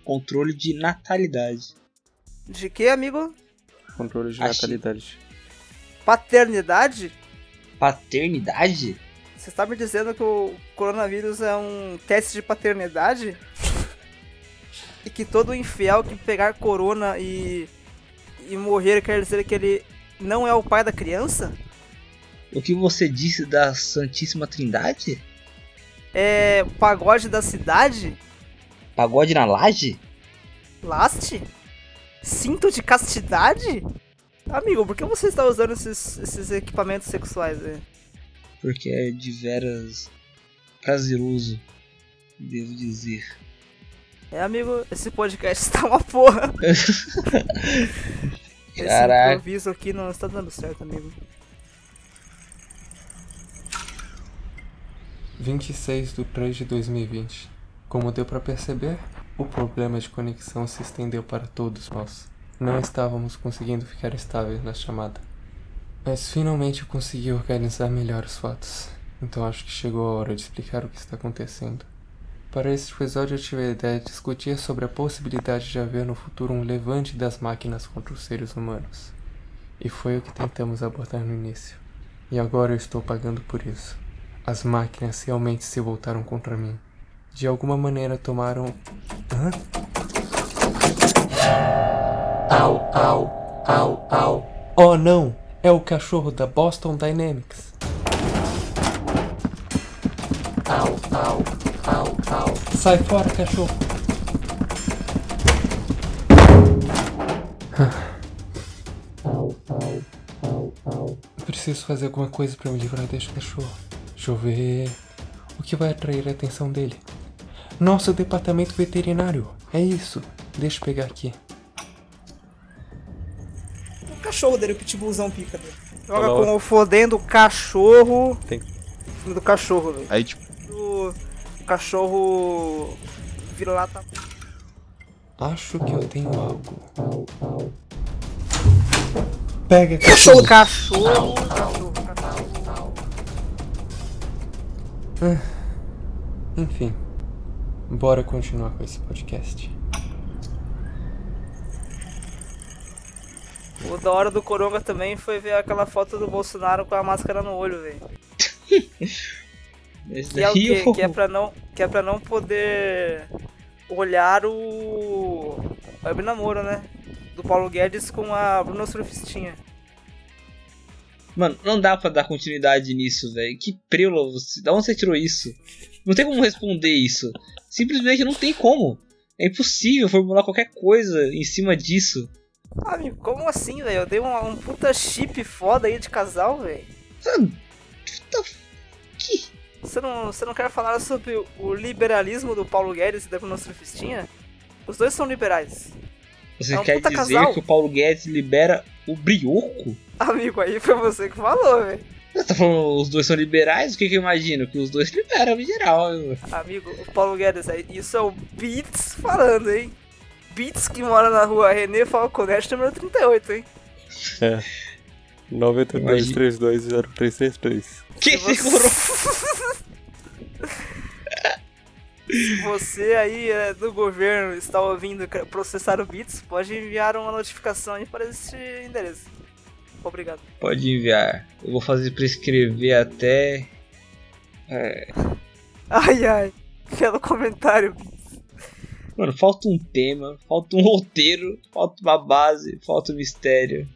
controle de natalidade. De que, amigo? Controle de Achei. natalidade. Paternidade? Paternidade? Você está me dizendo que o coronavírus é um teste de paternidade? e que todo infiel que pegar corona e, e morrer quer dizer que ele não é o pai da criança? O que você disse da Santíssima Trindade? É pagode da cidade? Pagode na laje? Laste? Cinto de castidade? Amigo, por que você está usando esses, esses equipamentos sexuais? velho? Porque é de veras prazeroso, devo dizer. É, amigo, esse podcast está uma porra. Esse Caraca. improviso aqui não está dando certo, amigo. 26 de 3 de 2020. Como deu para perceber, o problema de conexão se estendeu para todos nós. Não estávamos conseguindo ficar estáveis na chamada. Mas finalmente eu consegui organizar melhor os fatos. Então acho que chegou a hora de explicar o que está acontecendo. Para este episódio eu tive a ideia de discutir sobre a possibilidade de haver no futuro um levante das máquinas contra os seres humanos. E foi o que tentamos abordar no início. E agora eu estou pagando por isso. As máquinas realmente se voltaram contra mim. De alguma maneira tomaram. Hã? Au, au, au, au. Oh não! É o cachorro da Boston Dynamics. Au, au, au, au. Sai fora, cachorro! Au, au, au, au. Preciso fazer alguma coisa para me livrar deste cachorro. Deixa eu ver. O que vai atrair a atenção dele? Nosso departamento veterinário. É isso. Deixa eu pegar aqui. O cachorro dele, o pitbullzão pica dele. Joga Olá. com o fodendo cachorro. Tem- Em cima do cachorro, velho. Aí, tipo, O, o cachorro vira lá tá. Acho que eu tenho algo. Pega, Cachorro, cachorro. cachorro, cachorro, cachorro. Enfim. Bora continuar com esse podcast. O da hora do Coronga também foi ver aquela foto do Bolsonaro com a máscara no olho, velho. que é o quê? Que é pra não, que é pra não poder olhar o web namoro, né? Do Paulo Guedes com a Bruna Surfistinha. Mano, não dá pra dar continuidade nisso, velho. Que prelo você. Da onde você tirou isso? Não tem como responder isso. Simplesmente não tem como. É impossível formular qualquer coisa em cima disso. Amigo, como assim, velho? Eu dei um, um, puta chip foda aí de casal, velho. Que? Você não, você não quer falar sobre o liberalismo do Paulo Guedes e da Surfistinha? Os dois são liberais. Você é um quer dizer casal. que o Paulo Guedes libera o brioco? Amigo, aí foi você que falou, velho. Você tá falando os dois são liberais? O que, que eu imagino? Que os dois liberam em geral. Amigo, o Paulo Guedes, isso é o Beats falando, hein? Beats que mora na rua René Falconete, número 38, hein? É. 92320333. Que segurou? Se você aí é, do governo está ouvindo processar o Bits, pode enviar uma notificação aí para esse endereço. Obrigado. Pode enviar. Eu vou fazer prescrever até. É... Ai ai, pelo comentário. Mano, falta um tema, falta um roteiro, falta uma base, falta um mistério.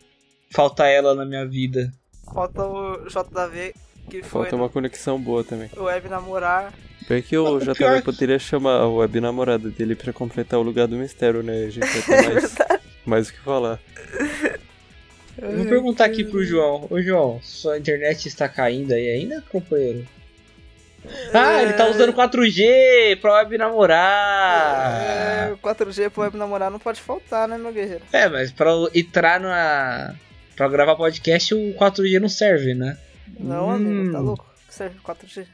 Falta ela na minha vida. Falta o JV que foi. Falta uma conexão boa também. O web namorar. Bem que o JV pior... poderia chamar o web namorado dele pra completar o lugar do mistério, né? A gente vai ter mais, mais o que falar. Vou perguntar aqui pro João. Ô João, sua internet está caindo aí ainda, companheiro? Ah, ele tá usando 4G pra web namorar. É, 4G pra web namorar não pode faltar, né, meu guerreiro? É, mas pra entrar na. pra gravar podcast o 4G não serve, né? Não, hum. amigo, tá louco? Serve 4G.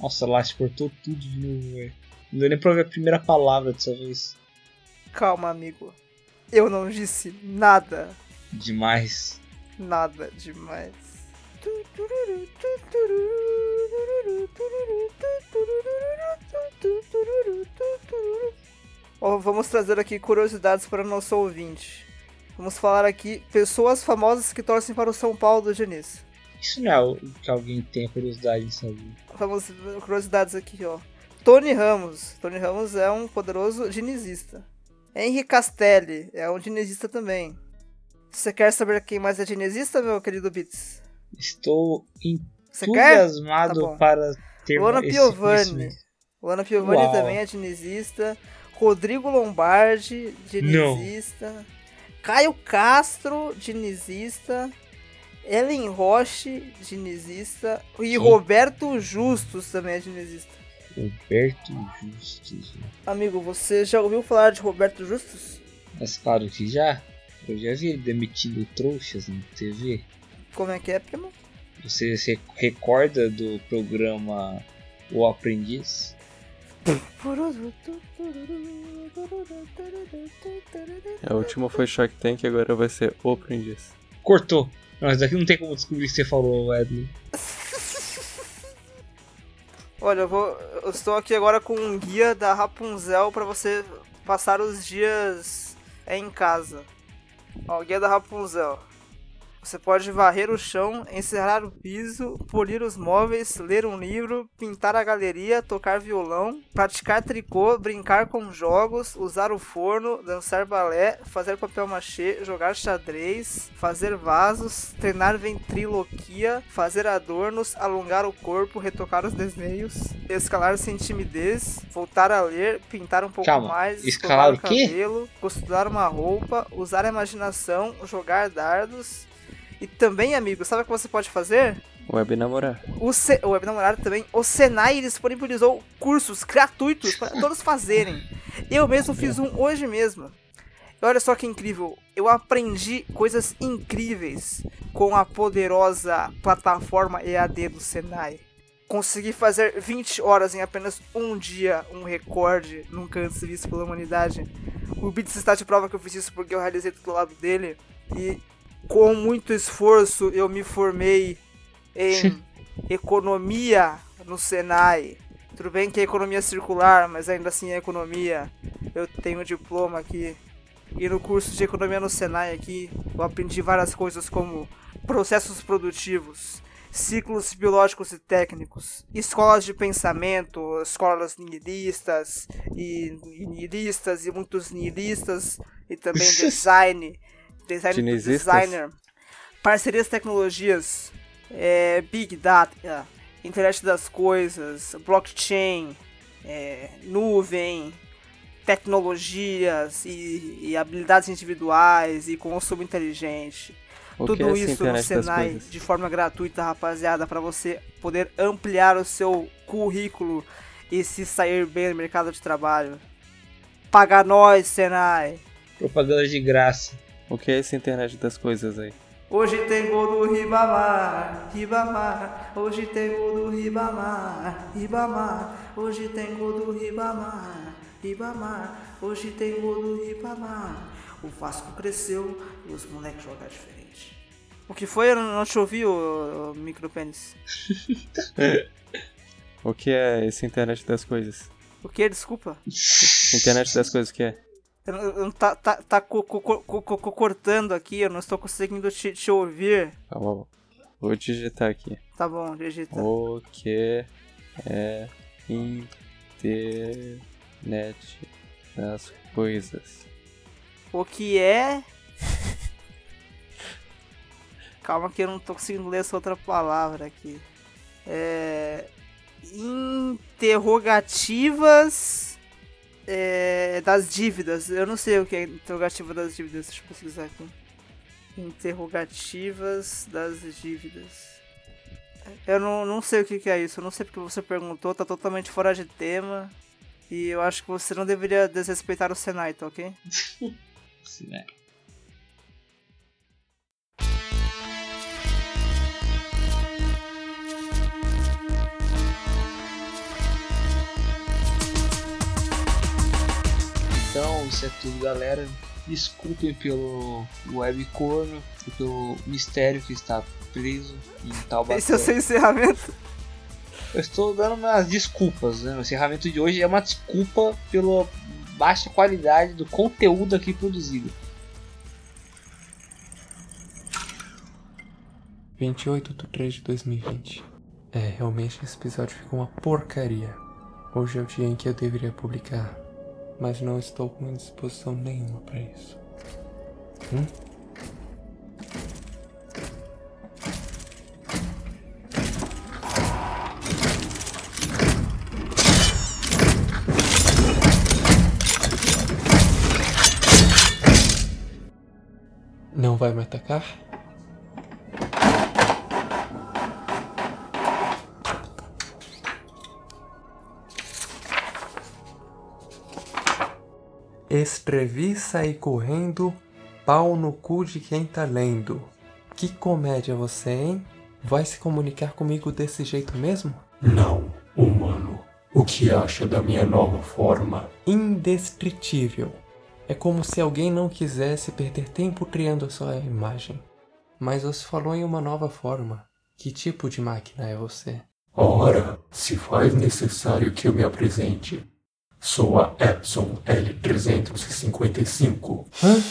Nossa, lá, cortou tudo de novo, velho. Não deu nem pra ouvir a primeira palavra dessa vez. Calma, amigo. Eu não disse nada. Demais. Nada demais. Oh, vamos trazer aqui curiosidades para o nosso ouvinte. Vamos falar aqui pessoas famosas que torcem para o São Paulo do Diniz. Isso não é o que alguém tem curiosidade em saber. Vamos curiosidades aqui, ó. Tony Ramos. Tony Ramos é um poderoso dinizista. Henry Castelli é um dinizista também. Você quer saber quem mais é dinizista, meu querido Bits? Estou entusiasmado tá para ter Luana Piovani. Luana Piovani Uau. também é dinizista. Rodrigo Lombardi, dinizista. Não. Caio Castro, dinizista. Ellen Roche, dinizista. E Sim. Roberto Justus também é dinizista. Roberto Justus. Amigo, você já ouviu falar de Roberto Justus? Mas claro que já. Eu já vi ele demitindo trouxas na TV. Como é que é, primo? Você se recorda do programa O Aprendiz? A última foi Shark Tank, agora vai ser O Aprendiz. Cortou. Mas daqui não tem como descobrir o que você falou, Edley. Olha, eu, vou, eu estou aqui agora com um guia da Rapunzel para você passar os dias em casa. Ó, guia da Rapunzel. Você pode varrer o chão, encerrar o piso, polir os móveis, ler um livro, pintar a galeria, tocar violão, praticar tricô, brincar com jogos, usar o forno, dançar balé, fazer papel machê, jogar xadrez, fazer vasos, treinar ventriloquia, fazer adornos, alongar o corpo, retocar os desenhos, escalar sem timidez, voltar a ler, pintar um pouco Calma, mais, escalar o cabelo, costurar uma roupa, usar a imaginação, jogar dardos e também, amigo, sabe o que você pode fazer? Web namorar. O, C... o Web namorar também. O Senai disponibilizou cursos gratuitos para todos fazerem. Eu mesmo fiz um hoje mesmo. E olha só que incrível. Eu aprendi coisas incríveis com a poderosa plataforma EAD do Senai. Consegui fazer 20 horas em apenas um dia, um recorde nunca antes visto pela humanidade. O Bits está de prova que eu fiz isso porque eu realizei do lado dele. E com muito esforço eu me formei em economia no Senai. Tudo bem que é economia circular, mas ainda assim é economia. Eu tenho um diploma aqui. E no curso de economia no Senai aqui, eu aprendi várias coisas como processos produtivos, ciclos biológicos e técnicos, escolas de pensamento, escolas nihilistas e, nihilistas e muitos nihilistas e também design, design do designer, parcerias tecnologias, é, big data, internet das coisas, blockchain, é, nuvem, tecnologias e, e, habilidades individuais e consumo inteligente. O Tudo é isso no Senai de forma gratuita, rapaziada, para você poder ampliar o seu currículo e se sair bem no mercado de trabalho. Paga nós, Senai! Propaganda de graça. O que é essa internet das coisas aí? Hoje tem gol do Ribamar, Ribamar. Hoje tem gol do Ribamar, Ribamar. Hoje tem gol do Ribamar, Ribamar. Hoje tem gol do Ribamar. O Vasco cresceu e os moleques jogam diferente. O que foi? Eu não te ouvi, o, o micropênis. o que é essa internet das coisas? O que? Desculpa. Internet das coisas, o que é? Tá, tá, tá co co co cortando aqui, eu não estou conseguindo te, te ouvir. Calma, vou digitar aqui. Tá bom, digita. O que é internet das coisas? O que é. Calma que eu não tô conseguindo ler essa outra palavra aqui. É. Interrogativas é, das dívidas. Eu não sei o que é interrogativa das dívidas. Deixa eu pesquisar aqui. Interrogativas das dívidas. Eu não, não sei o que, que é isso. Eu não sei porque você perguntou. Tá totalmente fora de tema. E eu acho que você não deveria desrespeitar o Senai, tá ok? Sim, Então, isso é tudo, galera. Desculpem pelo webcorno e pelo mistério que está preso em Taubaté. Esse é o seu encerramento? Eu estou dando umas desculpas, né? O encerramento de hoje é uma desculpa pela baixa qualidade do conteúdo aqui produzido. 28 de 3 de 2020. É, realmente esse episódio ficou uma porcaria. Hoje é o dia em que eu deveria publicar mas não estou com disposição nenhuma para isso. Hum? Não vai me atacar? Escrevi sair correndo, pau no cu de quem tá lendo. Que comédia você, hein? Vai se comunicar comigo desse jeito mesmo? Não, humano. O que acha da minha nova forma? Indescritível. É como se alguém não quisesse perder tempo criando a sua imagem. Mas você falou em uma nova forma. Que tipo de máquina é você? Ora, se faz necessário que eu me apresente. Sou a Epson L355. Hã?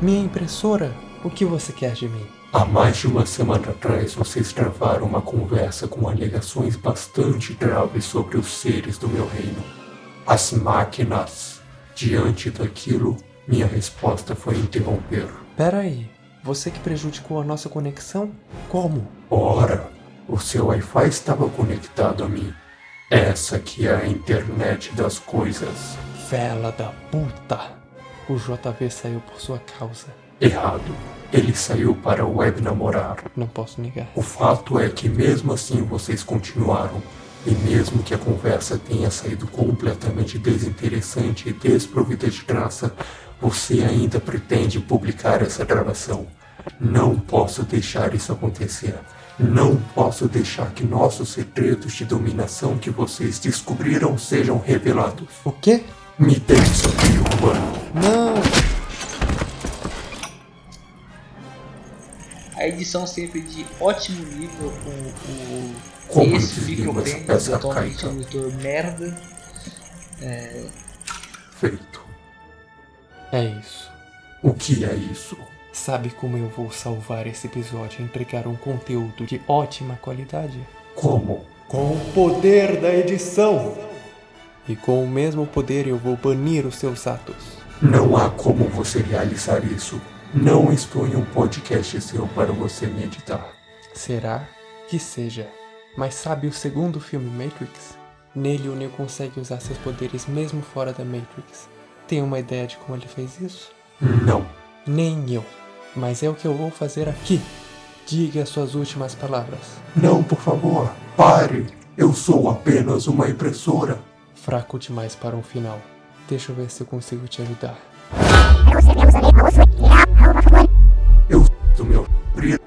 Minha impressora? O que você quer de mim? Há mais de uma semana atrás, vocês travaram uma conversa com alegações bastante graves sobre os seres do meu reino. As máquinas. Diante daquilo, minha resposta foi interromper. Peraí, você que prejudicou a nossa conexão? Como? Ora, o seu Wi-Fi estava conectado a mim. Essa que é a internet das coisas. Fela da puta! O JV saiu por sua causa. Errado. Ele saiu para o web namorar. Não posso negar. O fato é que mesmo assim vocês continuaram. E mesmo que a conversa tenha saído completamente desinteressante e desprovida de graça, você ainda pretende publicar essa gravação. Não posso deixar isso acontecer. Não posso deixar que nossos segredos de dominação que vocês descobriram sejam revelados. O quê? Me deixa aqui, humano. Não! A edição sempre de ótimo nível com o Como esse micropênis, atualmente é um monitor merda. É... Feito. É isso. O que é isso? Sabe como eu vou salvar esse episódio e entregar um conteúdo de ótima qualidade? Como? Com o poder da edição! E com o mesmo poder eu vou banir os seus atos. Não há como você realizar isso. Não exponha um podcast seu para você meditar. Será? Que seja. Mas sabe o segundo filme Matrix? Nele o Neo consegue usar seus poderes mesmo fora da Matrix. Tem uma ideia de como ele fez isso? Não. Nem eu. Mas é o que eu vou fazer aqui. Diga as suas últimas palavras. Não, por favor. Pare. Eu sou apenas uma impressora. Fraco demais para um final. Deixa eu ver se eu consigo te ajudar. Eu do meu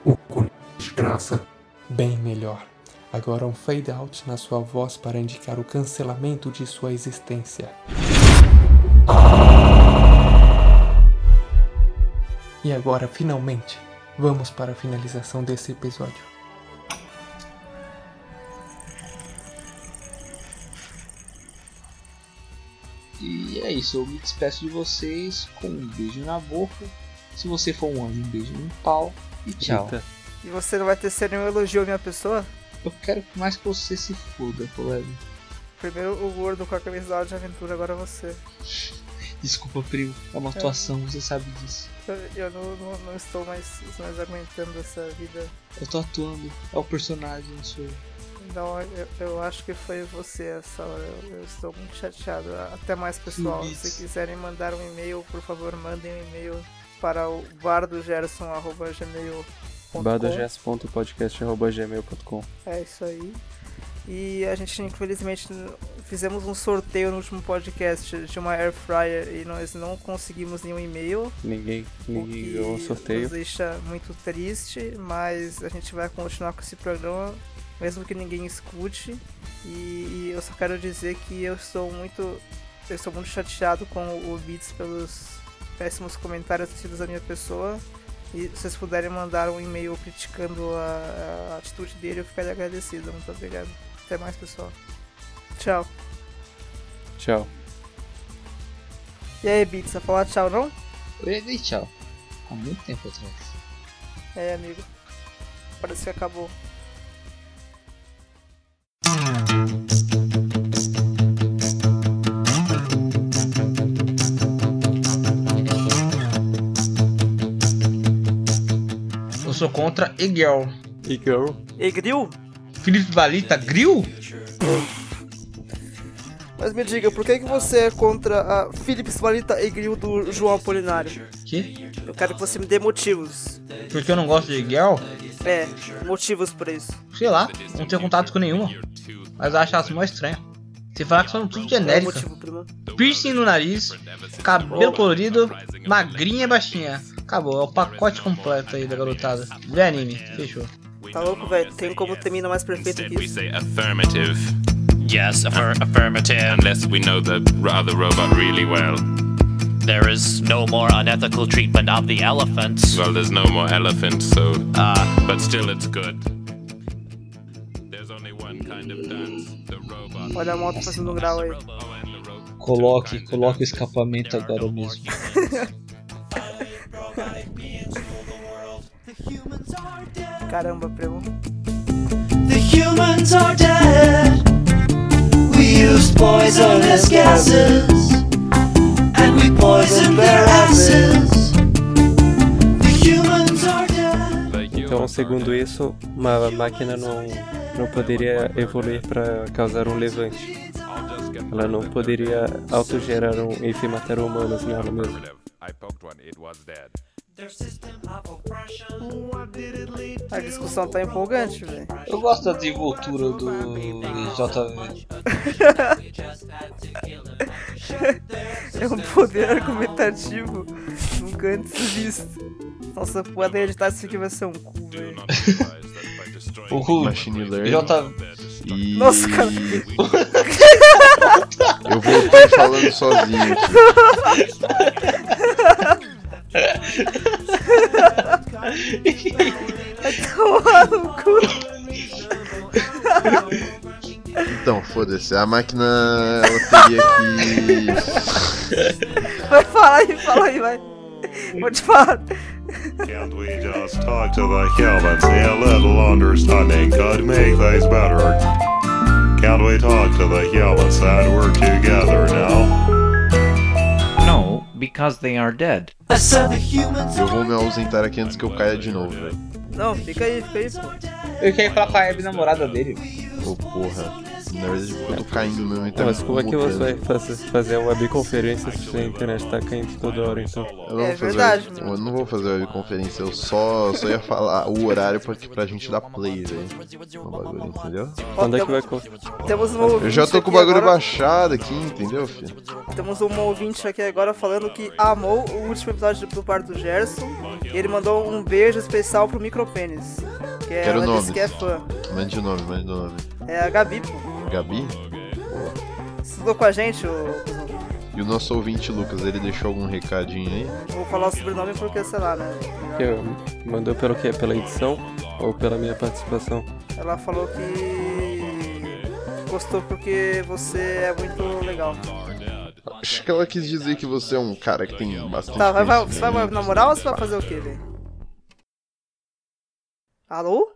o com desgraça. Bem melhor. Agora um fade out na sua voz para indicar o cancelamento de sua existência. E agora, finalmente, vamos para a finalização desse episódio. E é isso, eu me despeço de vocês com um beijo na boca. Se você for um anjo, um beijo no pau e tchau. Eita. E você não vai ter nenhum elogio à minha pessoa? Eu quero mais que você se foda, colega. Primeiro o gordo com a camisa de aventura, agora você. Desculpa, Primo. É uma atuação, você sabe disso. Eu, eu não, não, não estou mais, mais aguentando essa vida. Eu tô atuando. É o personagem, eu sou. Não, eu, eu acho que foi você essa hora. Eu, eu estou muito chateado. Até mais, pessoal. Se quiserem mandar um e-mail, por favor, mandem um e-mail para o bardogerson.gmail.com bardoges.podcast.gmail.com É isso aí. E a gente, infelizmente, fizemos um sorteio no último podcast de uma air fryer e nós não conseguimos nenhum e-mail. Ninguém, o ninguém ganhou o sorteio. nos deixa muito triste, mas a gente vai continuar com esse programa, mesmo que ninguém escute. E, e eu só quero dizer que eu estou muito, eu estou muito chateado com o Beats pelos péssimos comentários tidos à minha pessoa. E se vocês puderem mandar um e-mail criticando a, a atitude dele, eu ficaria agradecido. Muito obrigado. Até mais, pessoal. Tchau. Tchau. E aí, Beats, vai falar tchau, não? Eu tchau. Há muito tempo atrás. É, amigo. Parece que acabou. Eu sou contra E-Girl. E girl? Felipe Valita, Grill? Mas me diga, por que, que você é contra a Philips Valita e Grill do João Apolinário? Que? Eu quero que você me dê motivos. Porque eu não gosto de E-Girl? É, motivos pra isso. Sei lá, não tenho contato com nenhuma. Mas eu acho elas mó estranha. Você fala que são tudo Qual é? Piercing no nariz, cabelo colorido, magrinha e baixinha. Acabou, é o pacote completo aí da garotada. Vê anime, fechou. Tá louco, velho? Tem como termina mais perfeito que isso. affirmative Yes, affir- affirmative. unless we know the other robot really well. There is no more unethical treatment of the elephants. Well, there's no more elephant, so. Uh, But still, it's good. There's only one kind of dance. The robot. Olha a moto fazendo um grau aí. Oh. Coloque, coloque o escapamento agora mesmo. Caramba, primo. The humans are dead. We used poisonous gases, and we poisoned their asses. The humans are dead. Então, segundo isso, uma máquina não, não poderia evoluir para causar um levante. Ela não poderia autogerar um e matar humanos nela mesma. A discussão tá empolgante, velho. Eu gosto da desenvoltura do JV. É um poder argumentativo nunca antes visto. Nossa, poder editar isso aqui vai ser um cu, velho. O Machine Learning. J... E Nossa, cara. eu voltei falando sozinho aqui. Vai tomar. Então, foda-se. A máquina ela teria que. Vai, fala aí, fala aí, vai. Pode falar. Can't we just talk to the humans? A little understanding could make things better. Can't we talk to the humans and work together now? Because they are dead. Eu vou me ausentar aqui antes que eu caia de novo, velho. Não, fica aí, fica aí, pô. Eu queria falar com a Abby, namorada dele. Ô porra. Na verdade, eu tô caindo mesmo. Ah, Então mas como é que você vai fazer, fazer uma webconferência se a internet tá caindo toda hora, então? Eu não É vou fazer verdade. Eu não vou fazer webconferência, eu só, só ia falar o horário pra, pra gente dar play, velho. No bagulho, entendeu? Quando é que vai... Temos um Eu já tô com o bagulho agora, baixado aqui, entendeu, filho? Temos um ouvinte aqui agora falando que amou o último episódio do Bar do Gerson. E ele mandou um beijo especial pro Micropênis. Que é, Quero ela nomes. disse que é fã. Mande o nome, mande o nome. É a Gabi, pô. Gabi? Estudou com a gente, o. E o nosso ouvinte Lucas, ele deixou algum recadinho aí? Vou falar o sobrenome porque, sei lá, né? Que eu- mandou pelo quê? Pela edição ou pela minha participação? Ela falou que gostou porque você é muito legal. Acho que ela quis dizer que você é um cara que tem bastante. Tá, vai, vai, você vai namorar ou você vai fazer o quê, velho? Alô?